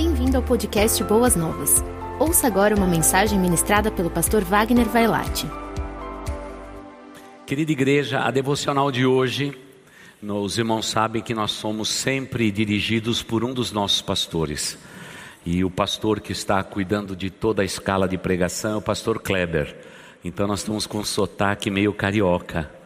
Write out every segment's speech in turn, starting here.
Bem-vindo ao podcast Boas Novas. Ouça agora uma mensagem ministrada pelo pastor Wagner Vailate. Querida igreja, a devocional de hoje, os irmãos sabem que nós somos sempre dirigidos por um dos nossos pastores. E o pastor que está cuidando de toda a escala de pregação é o pastor Kleber. Então nós estamos com um sotaque meio carioca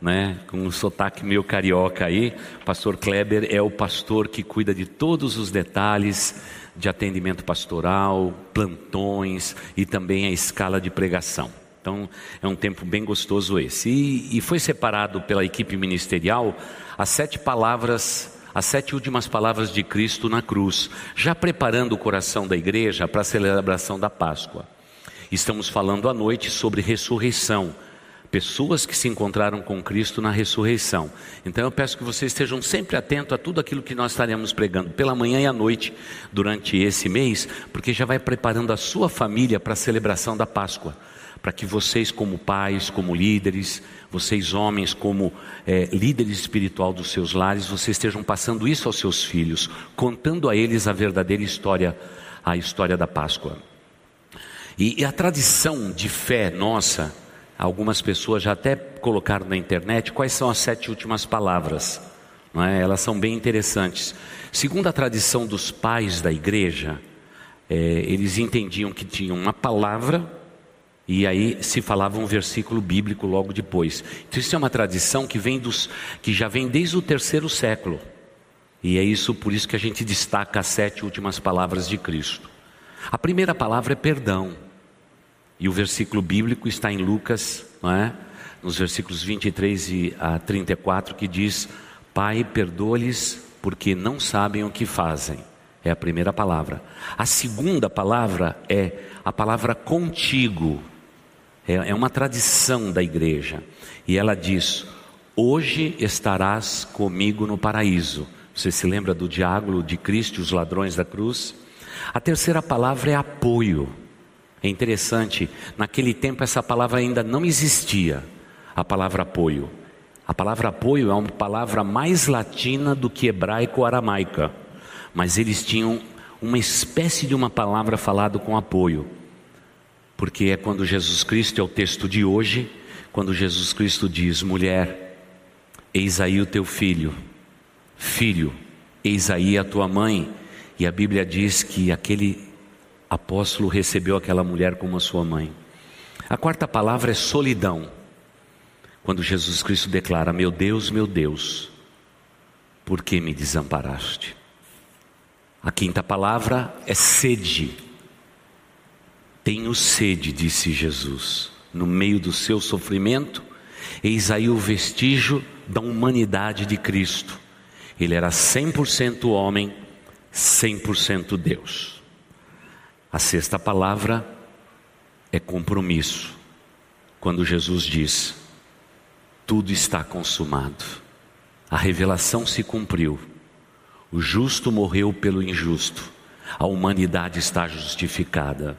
né, com um sotaque meio carioca aí. Pastor Kleber é o pastor que cuida de todos os detalhes de atendimento pastoral, plantões e também a escala de pregação. Então é um tempo bem gostoso esse. E, e foi separado pela equipe ministerial as sete palavras as sete últimas palavras de Cristo na cruz, já preparando o coração da igreja para a celebração da Páscoa. Estamos falando à noite sobre ressurreição, pessoas que se encontraram com Cristo na ressurreição. Então eu peço que vocês estejam sempre atentos a tudo aquilo que nós estaremos pregando pela manhã e à noite durante esse mês, porque já vai preparando a sua família para a celebração da Páscoa. Para que vocês, como pais, como líderes, vocês homens, como é, líderes espiritual dos seus lares, vocês estejam passando isso aos seus filhos, contando a eles a verdadeira história, a história da Páscoa. E, e a tradição de fé nossa, Algumas pessoas já até colocaram na internet quais são as sete últimas palavras. É? Elas são bem interessantes. Segundo a tradição dos pais da igreja, é, eles entendiam que tinham uma palavra e aí se falava um versículo bíblico logo depois. Então isso é uma tradição que vem dos que já vem desde o terceiro século. E é isso por isso que a gente destaca as sete últimas palavras de Cristo. A primeira palavra é perdão. E o versículo bíblico está em Lucas, não é? nos versículos 23 a 34, que diz: Pai, perdoa-lhes, porque não sabem o que fazem. É a primeira palavra. A segunda palavra é a palavra contigo. É, é uma tradição da igreja. E ela diz: Hoje estarás comigo no paraíso. Você se lembra do diálogo de Cristo e os ladrões da cruz? A terceira palavra é apoio. É interessante, naquele tempo essa palavra ainda não existia, a palavra apoio. A palavra apoio é uma palavra mais latina do que hebraico-aramaica, mas eles tinham uma espécie de uma palavra falada com apoio, porque é quando Jesus Cristo, é o texto de hoje, quando Jesus Cristo diz: mulher, eis aí o teu filho, filho, eis aí a tua mãe, e a Bíblia diz que aquele apóstolo recebeu aquela mulher como a sua mãe. A quarta palavra é solidão. Quando Jesus Cristo declara: Meu Deus, meu Deus, por que me desamparaste? A quinta palavra é sede. Tenho sede, disse Jesus, no meio do seu sofrimento, eis aí o vestígio da humanidade de Cristo. Ele era 100% homem, 100% Deus. A sexta palavra é compromisso. Quando Jesus diz: Tudo está consumado, a revelação se cumpriu, o justo morreu pelo injusto, a humanidade está justificada.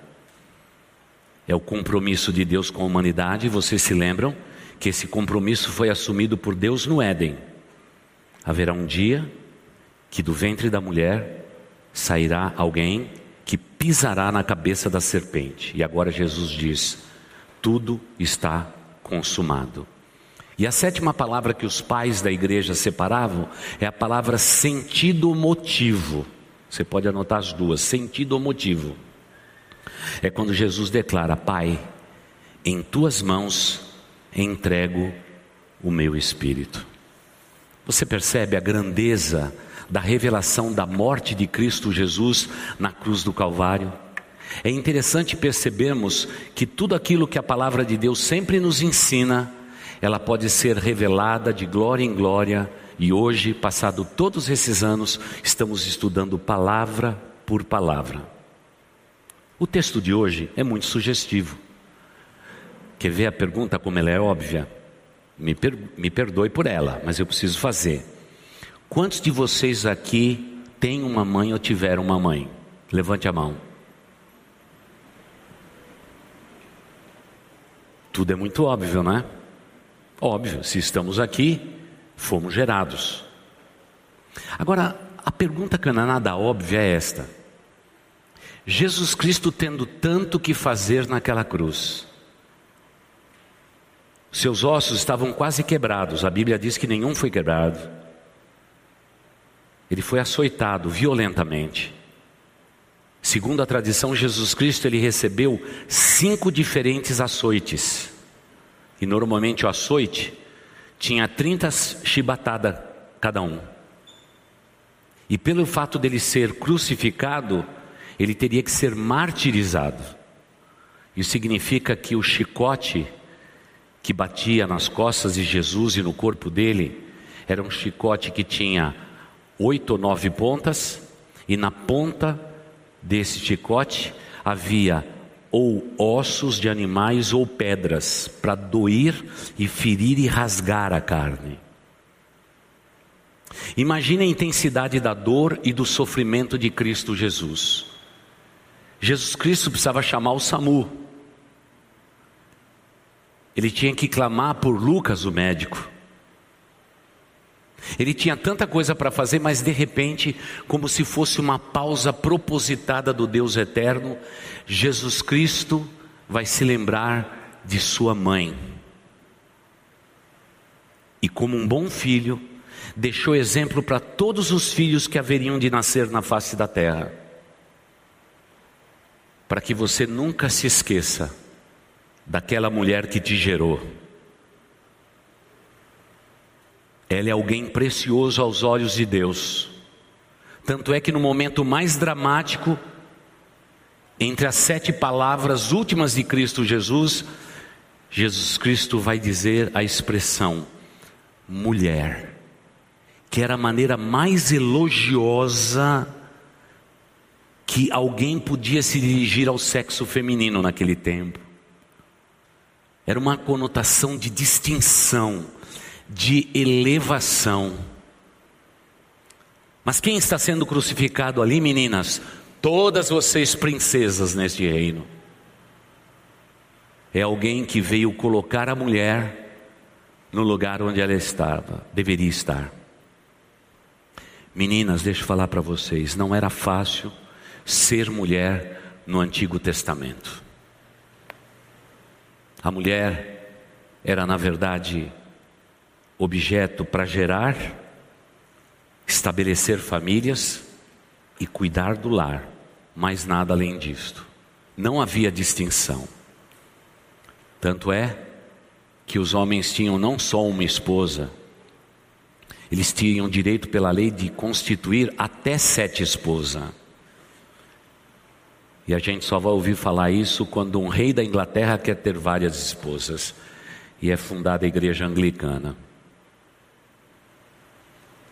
É o compromisso de Deus com a humanidade, vocês se lembram que esse compromisso foi assumido por Deus no Éden. Haverá um dia que do ventre da mulher sairá alguém pisará na cabeça da serpente. E agora Jesus diz: tudo está consumado. E a sétima palavra que os pais da igreja separavam é a palavra sentido motivo. Você pode anotar as duas, sentido motivo. É quando Jesus declara: Pai, em tuas mãos entrego o meu espírito. Você percebe a grandeza da revelação da morte de Cristo Jesus na cruz do Calvário. É interessante percebermos que tudo aquilo que a palavra de Deus sempre nos ensina, ela pode ser revelada de glória em glória, e hoje, passado todos esses anos, estamos estudando palavra por palavra. O texto de hoje é muito sugestivo. Quer ver a pergunta como ela é óbvia? Me, per me perdoe por ela, mas eu preciso fazer. Quantos de vocês aqui têm uma mãe ou tiveram uma mãe? Levante a mão. Tudo é muito óbvio, não é? Óbvio, se estamos aqui, fomos gerados. Agora, a pergunta que não é nada óbvia é esta: Jesus Cristo tendo tanto que fazer naquela cruz. Seus ossos estavam quase quebrados, a Bíblia diz que nenhum foi quebrado. Ele foi açoitado violentamente. Segundo a tradição, Jesus Cristo ele recebeu cinco diferentes açoites. E normalmente o açoite tinha 30 chibatadas cada um. E pelo fato dele ser crucificado, ele teria que ser martirizado. Isso significa que o chicote que batia nas costas de Jesus e no corpo dele era um chicote que tinha oito ou nove pontas, e na ponta desse chicote havia ou ossos de animais ou pedras para doer e ferir e rasgar a carne. Imagine a intensidade da dor e do sofrimento de Cristo Jesus. Jesus Cristo precisava chamar o SAMU. Ele tinha que clamar por Lucas, o médico. Ele tinha tanta coisa para fazer, mas de repente, como se fosse uma pausa propositada do Deus eterno, Jesus Cristo vai se lembrar de sua mãe. E como um bom filho, deixou exemplo para todos os filhos que haveriam de nascer na face da terra. Para que você nunca se esqueça daquela mulher que te gerou Ela é alguém precioso aos olhos de Deus. Tanto é que no momento mais dramático, entre as sete palavras últimas de Cristo Jesus, Jesus Cristo vai dizer a expressão mulher, que era a maneira mais elogiosa que alguém podia se dirigir ao sexo feminino naquele tempo. Era uma conotação de distinção de elevação. Mas quem está sendo crucificado ali, meninas? Todas vocês princesas neste reino. É alguém que veio colocar a mulher no lugar onde ela estava, deveria estar. Meninas, deixa eu falar para vocês, não era fácil ser mulher no Antigo Testamento. A mulher era, na verdade, objeto para gerar, estabelecer famílias e cuidar do lar, mais nada além disto. Não havia distinção. Tanto é que os homens tinham não só uma esposa, eles tinham direito pela lei de constituir até sete esposas. E a gente só vai ouvir falar isso quando um rei da Inglaterra quer ter várias esposas e é fundada a igreja anglicana.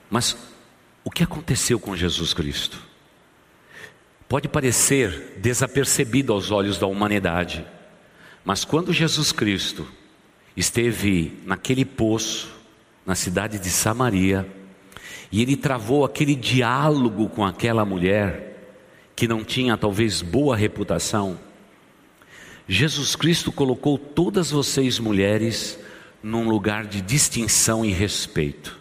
Mas o que aconteceu com Jesus Cristo? Pode parecer desapercebido aos olhos da humanidade, mas quando Jesus Cristo esteve naquele poço, na cidade de Samaria, e ele travou aquele diálogo com aquela mulher, que não tinha talvez boa reputação, Jesus Cristo colocou todas vocês mulheres num lugar de distinção e respeito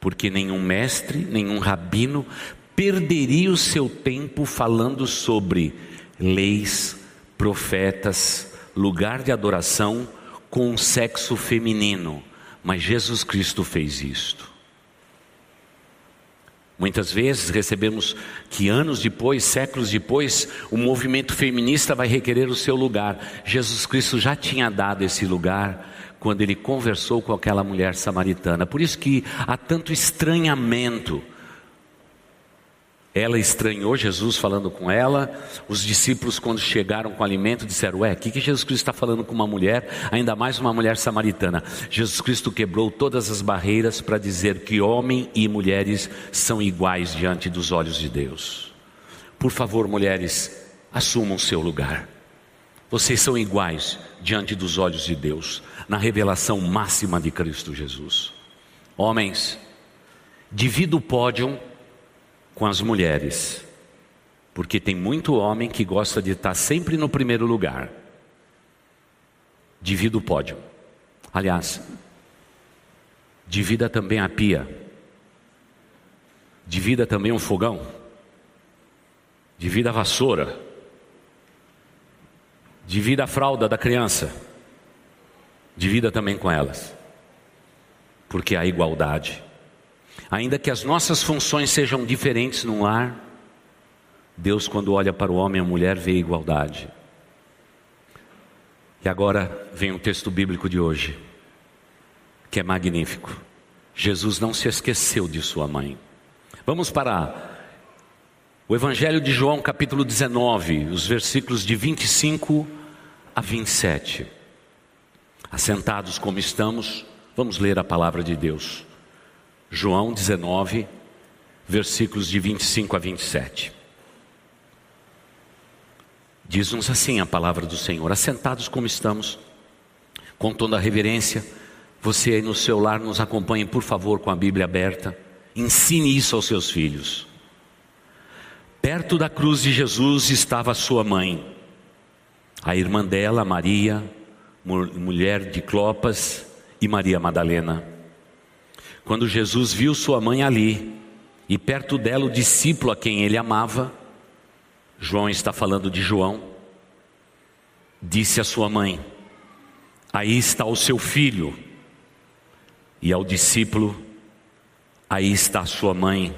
porque nenhum mestre, nenhum rabino perderia o seu tempo falando sobre leis, profetas, lugar de adoração com o sexo feminino, mas Jesus Cristo fez isto. Muitas vezes recebemos que anos depois, séculos depois, o movimento feminista vai requerer o seu lugar. Jesus Cristo já tinha dado esse lugar quando ele conversou com aquela mulher samaritana. Por isso que há tanto estranhamento. Ela estranhou Jesus falando com ela. Os discípulos, quando chegaram com alimento, disseram: Ué, o que, que Jesus Cristo está falando com uma mulher, ainda mais uma mulher samaritana? Jesus Cristo quebrou todas as barreiras para dizer que homem e mulheres são iguais diante dos olhos de Deus. Por favor, mulheres, assumam seu lugar. Vocês são iguais diante dos olhos de Deus, na revelação máxima de Cristo Jesus. Homens, divida o pódio com as mulheres, porque tem muito homem que gosta de estar sempre no primeiro lugar. Divida o pódio. Aliás, divida também a pia. Divida também um fogão. Divida a vassoura. Divida a fralda da criança. Divida também com elas. Porque há igualdade. Ainda que as nossas funções sejam diferentes no lar, Deus, quando olha para o homem e a mulher, vê igualdade. E agora vem o texto bíblico de hoje, que é magnífico. Jesus não se esqueceu de sua mãe. Vamos para o Evangelho de João, capítulo 19, os versículos de 25 a 27. Assentados como estamos, vamos ler a palavra de Deus. João 19, versículos de 25 a 27. Diz-nos assim a palavra do Senhor: assentados como estamos, com toda a reverência, você aí no seu lar nos acompanhe, por favor, com a Bíblia aberta. Ensine isso aos seus filhos. Perto da cruz de Jesus estava sua mãe, a irmã dela, Maria, mulher de Clopas, e Maria Madalena. Quando Jesus viu sua mãe ali, e perto dela o discípulo a quem ele amava, João está falando de João, disse à sua mãe: Aí está o seu filho. E ao discípulo: Aí está a sua mãe.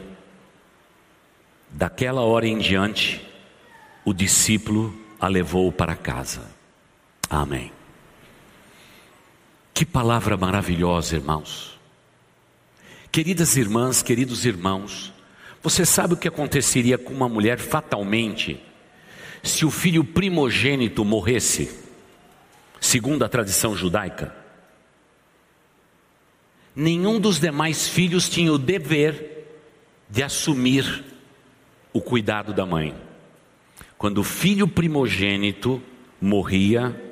Daquela hora em diante, o discípulo a levou para casa. Amém. Que palavra maravilhosa, irmãos. Queridas irmãs, queridos irmãos, você sabe o que aconteceria com uma mulher fatalmente se o filho primogênito morresse, segundo a tradição judaica? Nenhum dos demais filhos tinha o dever de assumir o cuidado da mãe. Quando o filho primogênito morria,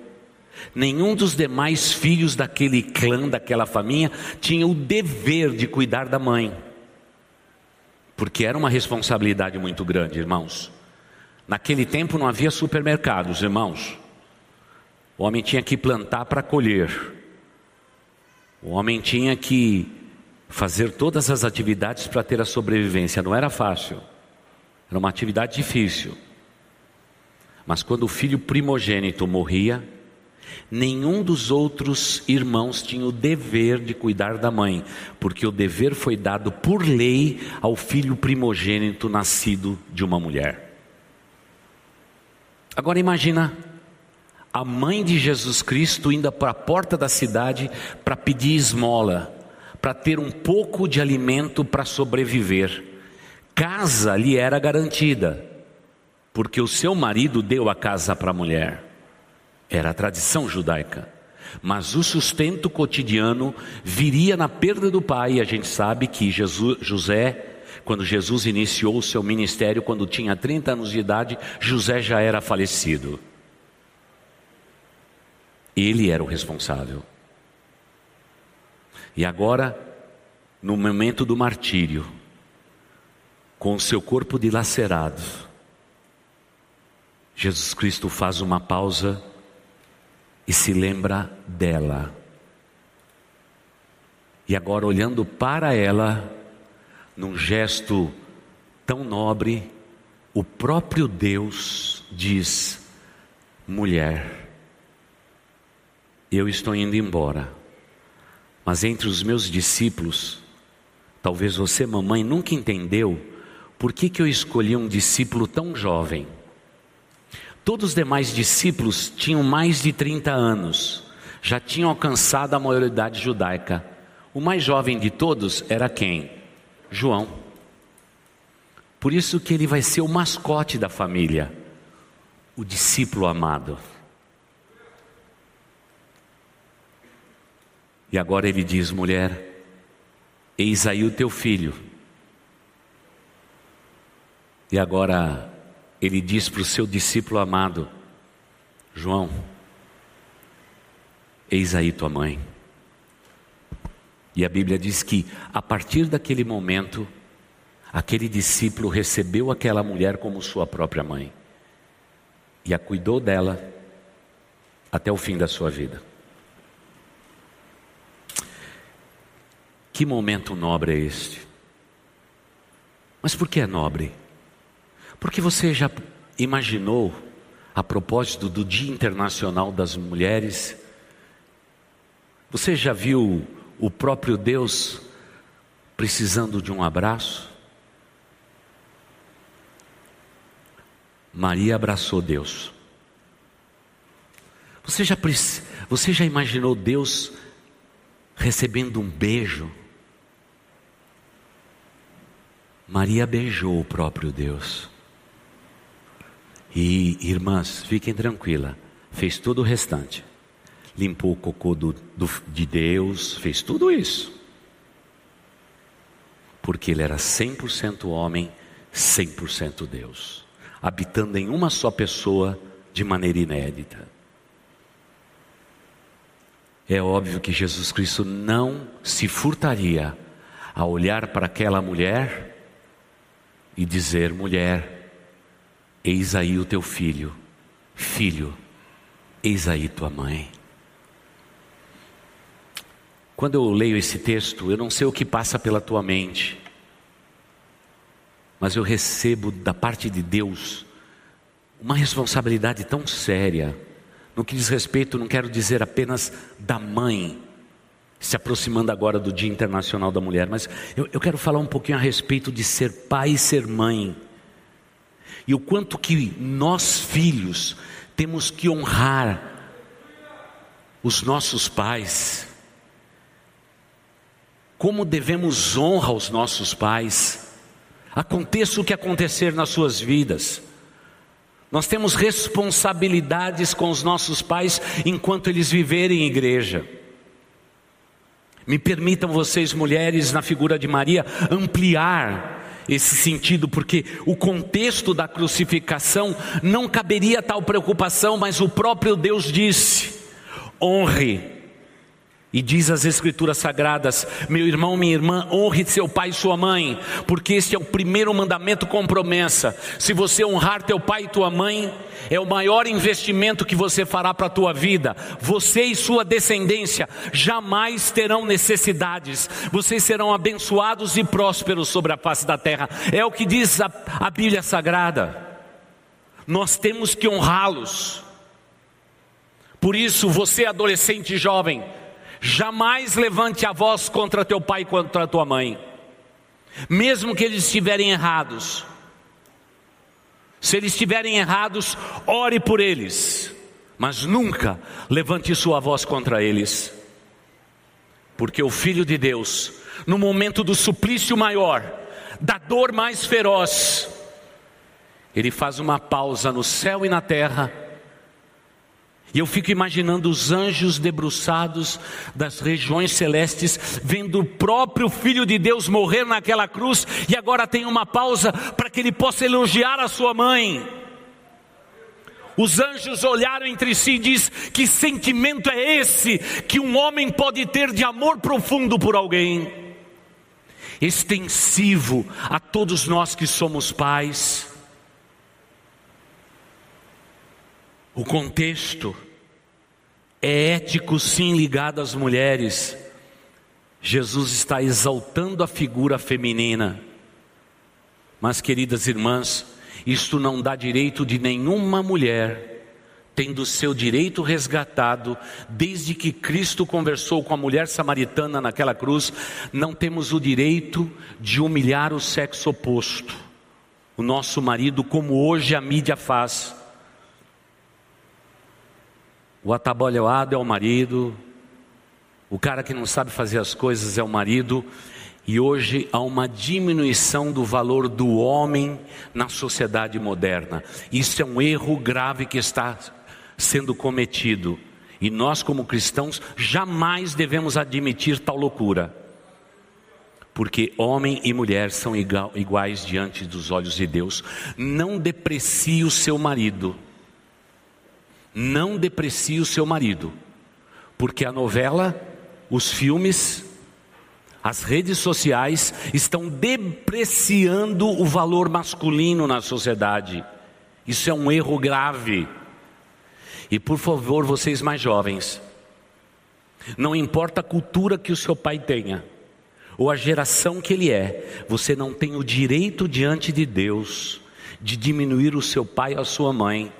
nenhum dos demais filhos daquele clã, daquela família, tinha o dever de cuidar da mãe porque era uma responsabilidade muito grande, irmãos. Naquele tempo não havia supermercados, irmãos. O homem tinha que plantar para colher. O homem tinha que fazer todas as atividades para ter a sobrevivência. Não era fácil. Era uma atividade difícil. Mas quando o filho primogênito morria, Nenhum dos outros irmãos tinha o dever de cuidar da mãe, porque o dever foi dado por lei ao filho primogênito nascido de uma mulher. Agora imagina a mãe de Jesus Cristo indo para a porta da cidade para pedir esmola, para ter um pouco de alimento para sobreviver. Casa lhe era garantida, porque o seu marido deu a casa para a mulher. Era a tradição judaica. Mas o sustento cotidiano viria na perda do pai. E a gente sabe que Jesus, José, quando Jesus iniciou o seu ministério, quando tinha 30 anos de idade, José já era falecido. Ele era o responsável. E agora, no momento do martírio, com o seu corpo dilacerado, Jesus Cristo faz uma pausa e se lembra dela. E agora, olhando para ela, num gesto tão nobre, o próprio Deus diz: mulher, eu estou indo embora, mas entre os meus discípulos, talvez você, mamãe, nunca entendeu por que, que eu escolhi um discípulo tão jovem. Todos os demais discípulos tinham mais de 30 anos, já tinham alcançado a maioridade judaica. O mais jovem de todos era quem? João. Por isso que ele vai ser o mascote da família, o discípulo amado. E agora ele diz: mulher, eis aí o teu filho. E agora ele diz para o seu discípulo amado: João, eis aí tua mãe. E a Bíblia diz que a partir daquele momento, aquele discípulo recebeu aquela mulher como sua própria mãe e a cuidou dela até o fim da sua vida. Que momento nobre é este? Mas por que é nobre? Porque você já imaginou, a propósito do Dia Internacional das Mulheres, você já viu o próprio Deus precisando de um abraço? Maria abraçou Deus. Você já, você já imaginou Deus recebendo um beijo? Maria beijou o próprio Deus. E irmãs, fiquem tranquilas, fez todo o restante. Limpou o cocô do, do, de Deus, fez tudo isso. Porque ele era 100% homem, 100% Deus, habitando em uma só pessoa de maneira inédita. É óbvio que Jesus Cristo não se furtaria a olhar para aquela mulher e dizer: mulher, eis aí o teu filho, filho, eis aí tua mãe. Quando eu leio esse texto, eu não sei o que passa pela tua mente, mas eu recebo da parte de Deus uma responsabilidade tão séria, no que diz respeito, não quero dizer apenas da mãe, se aproximando agora do Dia Internacional da Mulher, mas eu, eu quero falar um pouquinho a respeito de ser pai e ser mãe. E o quanto que nós, filhos, temos que honrar os nossos pais. Como devemos honrar os nossos pais. Aconteça o que acontecer nas suas vidas. Nós temos responsabilidades com os nossos pais enquanto eles viverem em igreja. Me permitam vocês, mulheres, na figura de Maria, ampliar esse sentido, porque o contexto da crucificação não caberia tal preocupação, mas o próprio Deus disse: honre e diz as Escrituras Sagradas: Meu irmão, minha irmã, honre seu pai e sua mãe, porque este é o primeiro mandamento com promessa. Se você honrar teu pai e tua mãe, é o maior investimento que você fará para a tua vida. Você e sua descendência jamais terão necessidades, vocês serão abençoados e prósperos sobre a face da terra. É o que diz a, a Bíblia Sagrada. Nós temos que honrá-los. Por isso, você, adolescente e jovem, Jamais levante a voz contra teu pai e contra tua mãe, mesmo que eles estiverem errados. Se eles estiverem errados, ore por eles, mas nunca levante sua voz contra eles, porque o Filho de Deus, no momento do suplício maior, da dor mais feroz, ele faz uma pausa no céu e na terra e eu fico imaginando os anjos debruçados das regiões celestes, vendo o próprio Filho de Deus morrer naquela cruz, e agora tem uma pausa para que ele possa elogiar a sua mãe. Os anjos olharam entre si e diz: Que sentimento é esse que um homem pode ter de amor profundo por alguém? Extensivo a todos nós que somos pais. O contexto é ético, sim, ligado às mulheres. Jesus está exaltando a figura feminina. Mas, queridas irmãs, isto não dá direito de nenhuma mulher, tendo seu direito resgatado, desde que Cristo conversou com a mulher samaritana naquela cruz, não temos o direito de humilhar o sexo oposto, o nosso marido, como hoje a mídia faz. O atabalhoado é o marido, o cara que não sabe fazer as coisas é o marido, e hoje há uma diminuição do valor do homem na sociedade moderna. Isso é um erro grave que está sendo cometido. E nós, como cristãos, jamais devemos admitir tal loucura. Porque homem e mulher são iguais diante dos olhos de Deus. Não deprecie o seu marido não deprecie o seu marido, porque a novela, os filmes, as redes sociais estão depreciando o valor masculino na sociedade. Isso é um erro grave. E por favor, vocês mais jovens, não importa a cultura que o seu pai tenha, ou a geração que ele é, você não tem o direito diante de Deus de diminuir o seu pai ou a sua mãe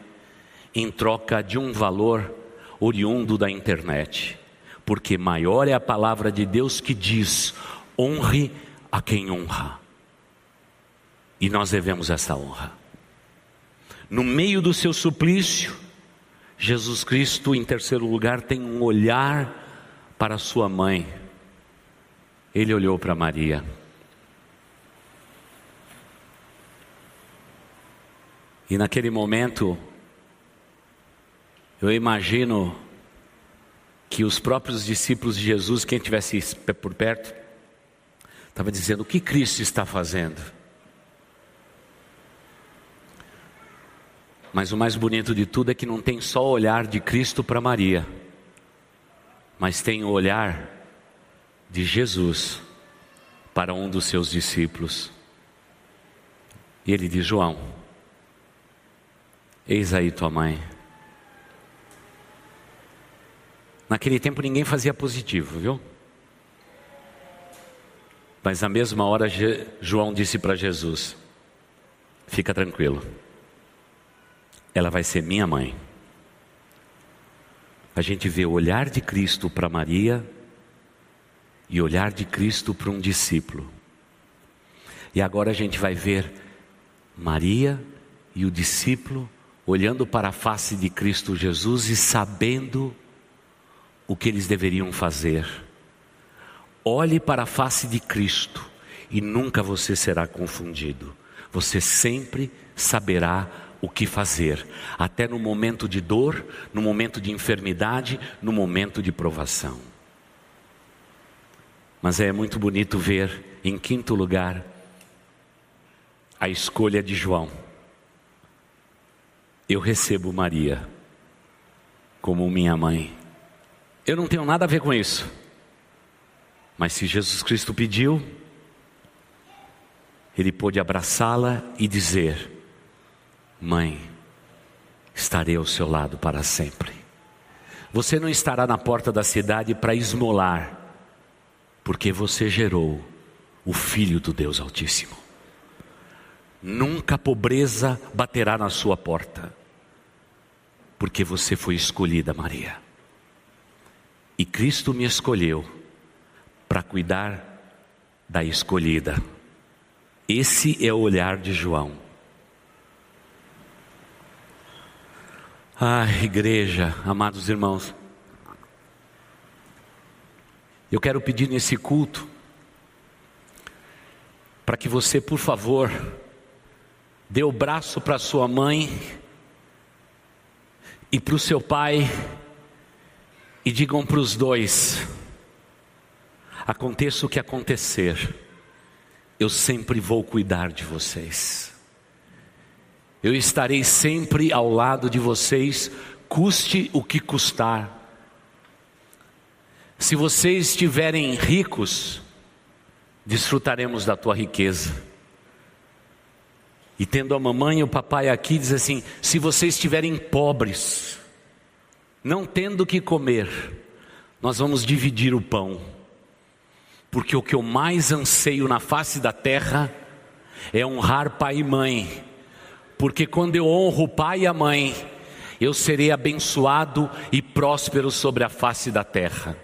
em troca de um valor oriundo da internet. Porque maior é a palavra de Deus que diz: honre a quem honra. E nós devemos essa honra. No meio do seu suplício, Jesus Cristo, em terceiro lugar, tem um olhar para sua mãe. Ele olhou para Maria. E naquele momento, eu imagino que os próprios discípulos de Jesus, quem tivesse por perto, estava dizendo: o que Cristo está fazendo? Mas o mais bonito de tudo é que não tem só o olhar de Cristo para Maria, mas tem o olhar de Jesus para um dos seus discípulos. E ele diz: João, eis aí tua mãe. Naquele tempo ninguém fazia positivo, viu? Mas na mesma hora João disse para Jesus: Fica tranquilo ela vai ser minha mãe. A gente vê o olhar de Cristo para Maria e o olhar de Cristo para um discípulo. E agora a gente vai ver Maria e o discípulo olhando para a face de Cristo Jesus e sabendo o que eles deveriam fazer. Olhe para a face de Cristo e nunca você será confundido. Você sempre saberá o que fazer, até no momento de dor, no momento de enfermidade, no momento de provação. Mas é muito bonito ver, em quinto lugar, a escolha de João. Eu recebo Maria como minha mãe. Eu não tenho nada a ver com isso. Mas se Jesus Cristo pediu, ele pôde abraçá-la e dizer: Mãe, estarei ao seu lado para sempre. Você não estará na porta da cidade para esmolar, porque você gerou o Filho do Deus Altíssimo. Nunca a pobreza baterá na sua porta, porque você foi escolhida, Maria. E Cristo me escolheu para cuidar da escolhida. Esse é o olhar de João. Ah, igreja, amados irmãos, eu quero pedir nesse culto para que você, por favor, dê o braço para sua mãe e para o seu pai e digam para os dois: aconteça o que acontecer, eu sempre vou cuidar de vocês. Eu estarei sempre ao lado de vocês, custe o que custar. Se vocês estiverem ricos, desfrutaremos da tua riqueza. E tendo a mamãe e o papai aqui, diz assim: se vocês estiverem pobres, não tendo que comer, nós vamos dividir o pão, porque o que eu mais anseio na face da terra é honrar pai e mãe porque quando eu honro o pai e a mãe, eu serei abençoado e próspero sobre a face da terra.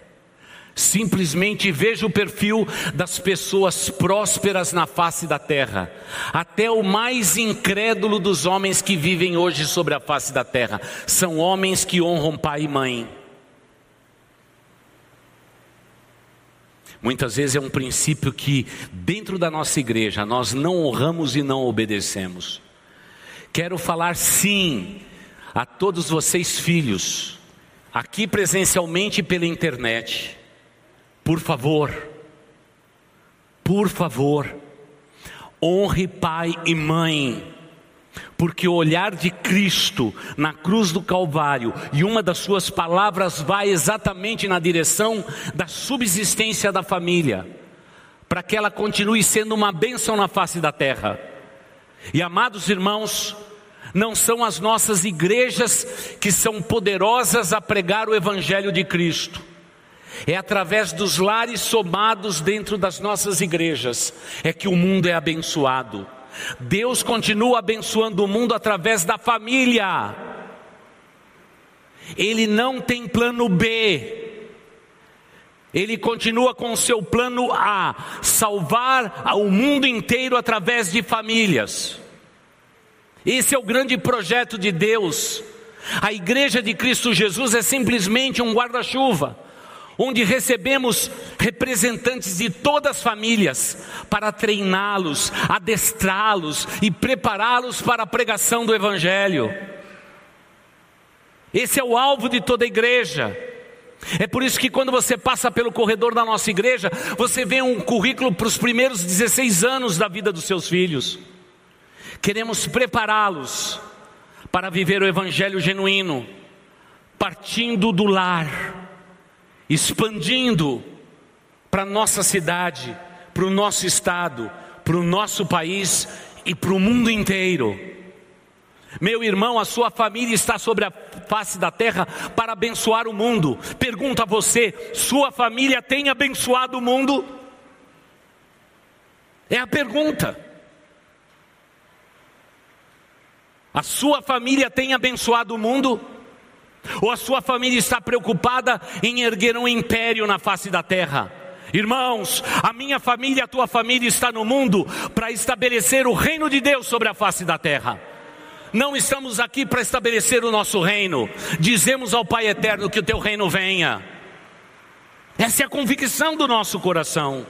Simplesmente veja o perfil das pessoas prósperas na face da terra, até o mais incrédulo dos homens que vivem hoje sobre a face da terra, são homens que honram pai e mãe. Muitas vezes é um princípio que, dentro da nossa igreja, nós não honramos e não obedecemos. Quero falar sim a todos vocês, filhos, aqui presencialmente pela internet. Por favor, por favor, honre pai e mãe, porque o olhar de Cristo na cruz do Calvário e uma das suas palavras vai exatamente na direção da subsistência da família, para que ela continue sendo uma bênção na face da terra. E amados irmãos, não são as nossas igrejas que são poderosas a pregar o Evangelho de Cristo. É através dos lares somados dentro das nossas igrejas é que o mundo é abençoado. Deus continua abençoando o mundo através da família. Ele não tem plano B. Ele continua com o seu plano A, salvar o mundo inteiro através de famílias. Esse é o grande projeto de Deus. A igreja de Cristo Jesus é simplesmente um guarda-chuva, onde recebemos representantes de todas as famílias para treiná-los, adestrá-los e prepará-los para a pregação do Evangelho. Esse é o alvo de toda a igreja. É por isso que quando você passa pelo corredor da nossa igreja, você vê um currículo para os primeiros 16 anos da vida dos seus filhos. Queremos prepará-los para viver o evangelho genuíno, partindo do lar, expandindo para nossa cidade, para o nosso estado, para o nosso país e para o mundo inteiro. Meu irmão, a sua família está sobre a face da terra para abençoar o mundo. Pergunta a você: sua família tem abençoado o mundo? É a pergunta. A sua família tem abençoado o mundo? Ou a sua família está preocupada em erguer um império na face da terra? Irmãos, a minha família, a tua família está no mundo para estabelecer o reino de Deus sobre a face da terra. Não estamos aqui para estabelecer o nosso reino. Dizemos ao Pai eterno que o teu reino venha. Essa é a convicção do nosso coração.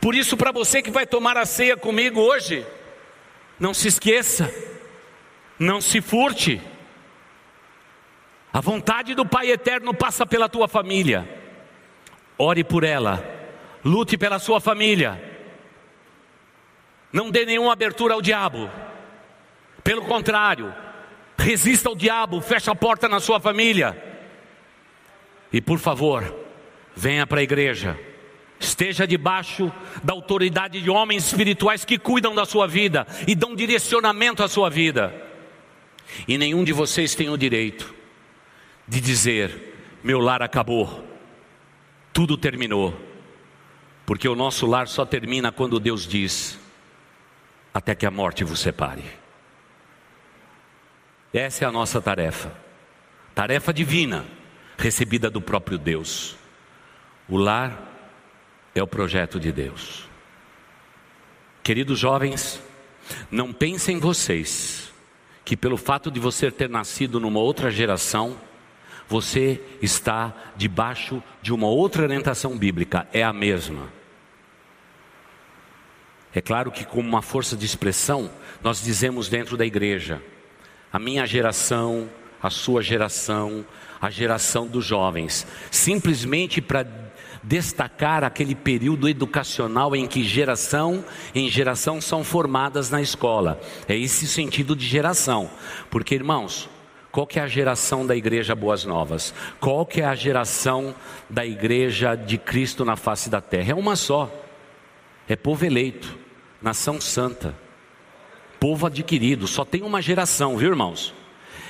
Por isso, para você que vai tomar a ceia comigo hoje, não se esqueça, não se furte. A vontade do Pai eterno passa pela tua família. Ore por ela, lute pela sua família. Não dê nenhuma abertura ao diabo. Pelo contrário, resista ao diabo, feche a porta na sua família. E por favor, venha para a igreja. Esteja debaixo da autoridade de homens espirituais que cuidam da sua vida e dão direcionamento à sua vida. E nenhum de vocês tem o direito de dizer: meu lar acabou, tudo terminou, porque o nosso lar só termina quando Deus diz: até que a morte vos separe. Essa é a nossa tarefa. Tarefa divina, recebida do próprio Deus. O lar é o projeto de Deus. Queridos jovens, não pensem vocês que pelo fato de você ter nascido numa outra geração, você está debaixo de uma outra orientação bíblica, é a mesma. É claro que, como uma força de expressão, nós dizemos dentro da igreja, a minha geração, a sua geração, a geração dos jovens, simplesmente para destacar aquele período educacional em que geração em geração são formadas na escola. É esse sentido de geração. Porque, irmãos, qual que é a geração da igreja Boas Novas? Qual que é a geração da igreja de Cristo na face da terra? É uma só. É povo eleito, nação santa povo adquirido, só tem uma geração, viu irmãos?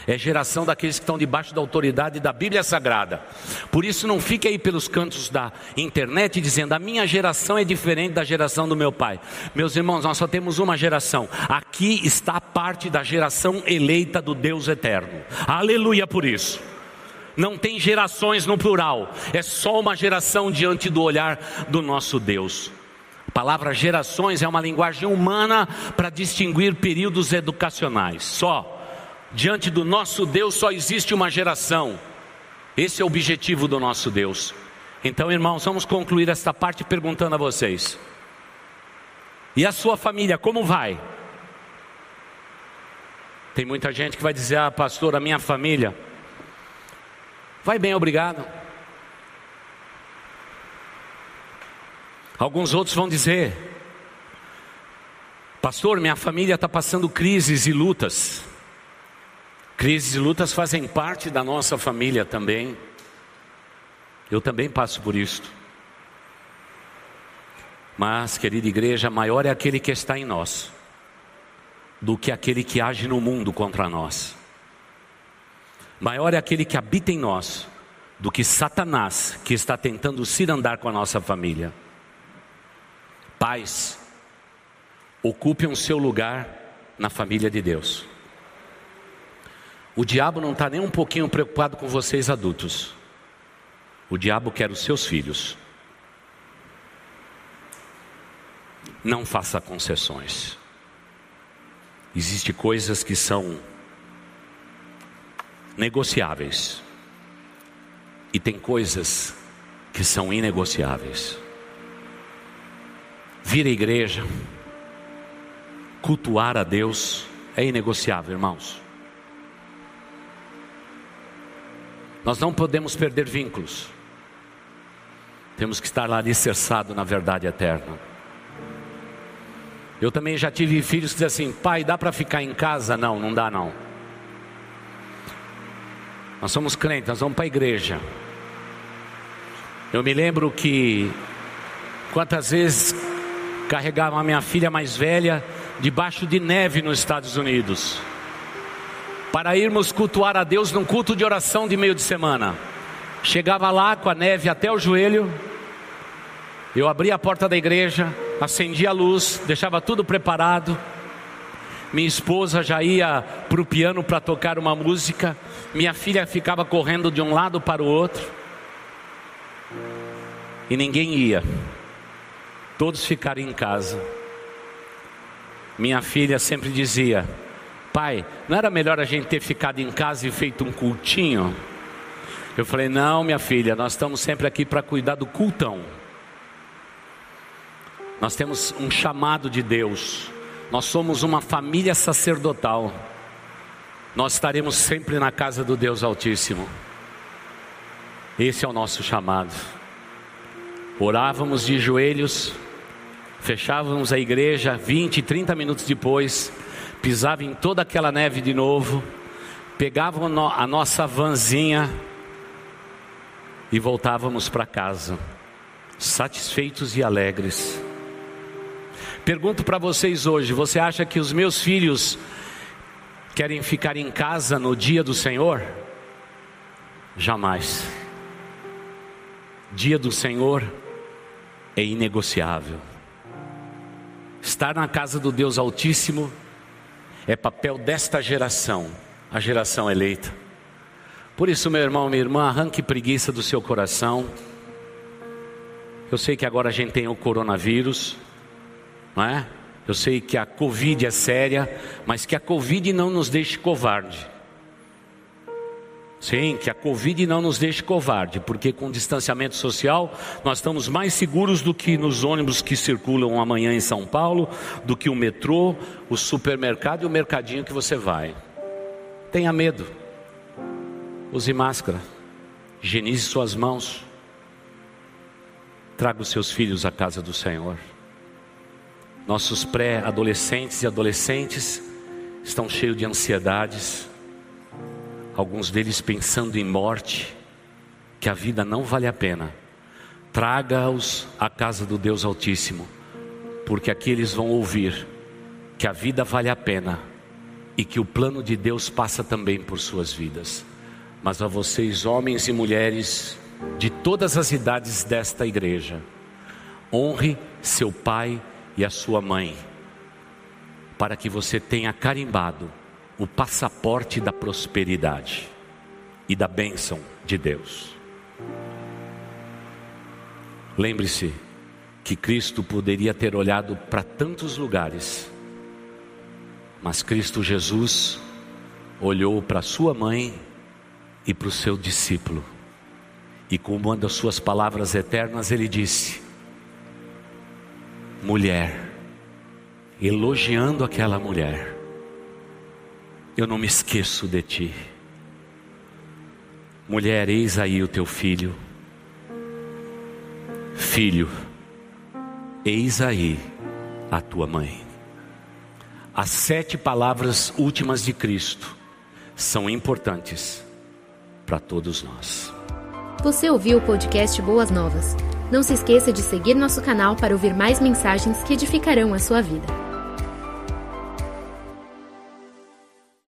É geração daqueles que estão debaixo da autoridade da Bíblia Sagrada. Por isso não fique aí pelos cantos da internet dizendo a minha geração é diferente da geração do meu pai. Meus irmãos, nós só temos uma geração. Aqui está parte da geração eleita do Deus eterno. Aleluia por isso. Não tem gerações no plural, é só uma geração diante do olhar do nosso Deus. A palavra gerações é uma linguagem humana para distinguir períodos educacionais. Só. Diante do nosso Deus só existe uma geração. Esse é o objetivo do nosso Deus. Então, irmãos, vamos concluir esta parte perguntando a vocês: E a sua família, como vai? Tem muita gente que vai dizer: Ah, pastor, a minha família vai bem, obrigado. Alguns outros vão dizer: Pastor, minha família está passando crises e lutas. Crises e lutas fazem parte da nossa família também. Eu também passo por isto. Mas, querida igreja, maior é aquele que está em nós do que aquele que age no mundo contra nós. Maior é aquele que habita em nós do que Satanás que está tentando se andar com a nossa família. Pais, ocupem o seu lugar na família de Deus. O diabo não está nem um pouquinho preocupado com vocês adultos. O diabo quer os seus filhos. Não faça concessões. Existem coisas que são negociáveis. E tem coisas que são inegociáveis. Vir à igreja, cultuar a Deus é inegociável, irmãos. Nós não podemos perder vínculos. Temos que estar lá alicerçado na verdade eterna. Eu também já tive filhos que dizem assim: pai, dá para ficar em casa? Não, não dá não. Nós somos crentes, nós vamos para a igreja. Eu me lembro que quantas vezes carregava a minha filha mais velha debaixo de neve nos Estados Unidos para irmos cultuar a Deus num culto de oração de meio de semana. Chegava lá com a neve até o joelho, eu abria a porta da igreja, acendia a luz, deixava tudo preparado. Minha esposa já ia para o piano para tocar uma música, minha filha ficava correndo de um lado para o outro, e ninguém ia, todos ficaram em casa. Minha filha sempre dizia: Pai, não era melhor a gente ter ficado em casa e feito um cultinho? Eu falei: Não, minha filha, nós estamos sempre aqui para cuidar do cultão. Nós temos um chamado de Deus. Nós somos uma família sacerdotal. Nós estaremos sempre na casa do Deus Altíssimo. Esse é o nosso chamado. Orávamos de joelhos, fechávamos a igreja 20, 30 minutos depois pisava em toda aquela neve de novo, pegavam a nossa vanzinha e voltávamos para casa, satisfeitos e alegres. Pergunto para vocês hoje: você acha que os meus filhos querem ficar em casa no dia do Senhor? Jamais. Dia do Senhor é inegociável. Estar na casa do Deus Altíssimo é papel desta geração, a geração eleita. Por isso, meu irmão, minha irmã, arranque preguiça do seu coração. Eu sei que agora a gente tem o coronavírus, não é? Eu sei que a Covid é séria, mas que a Covid não nos deixe covarde. Sim, que a Covid não nos deixe covarde, porque com distanciamento social nós estamos mais seguros do que nos ônibus que circulam amanhã em São Paulo, do que o metrô, o supermercado e o mercadinho que você vai. Tenha medo, use máscara, higienize suas mãos, traga os seus filhos à casa do Senhor. Nossos pré-adolescentes e adolescentes estão cheios de ansiedades alguns deles pensando em morte, que a vida não vale a pena, traga-os à casa do Deus Altíssimo, porque aqui eles vão ouvir que a vida vale a pena e que o plano de Deus passa também por suas vidas. Mas a vocês, homens e mulheres de todas as idades desta igreja, honre seu pai e a sua mãe, para que você tenha carimbado o passaporte da prosperidade e da bênção de Deus. Lembre-se que Cristo poderia ter olhado para tantos lugares, mas Cristo Jesus olhou para sua mãe e para o seu discípulo, e com uma das suas palavras eternas, ele disse: Mulher, elogiando aquela mulher, eu não me esqueço de ti. Mulher, eis aí o teu filho. Filho, eis aí a tua mãe. As sete palavras últimas de Cristo são importantes para todos nós. Você ouviu o podcast Boas Novas? Não se esqueça de seguir nosso canal para ouvir mais mensagens que edificarão a sua vida.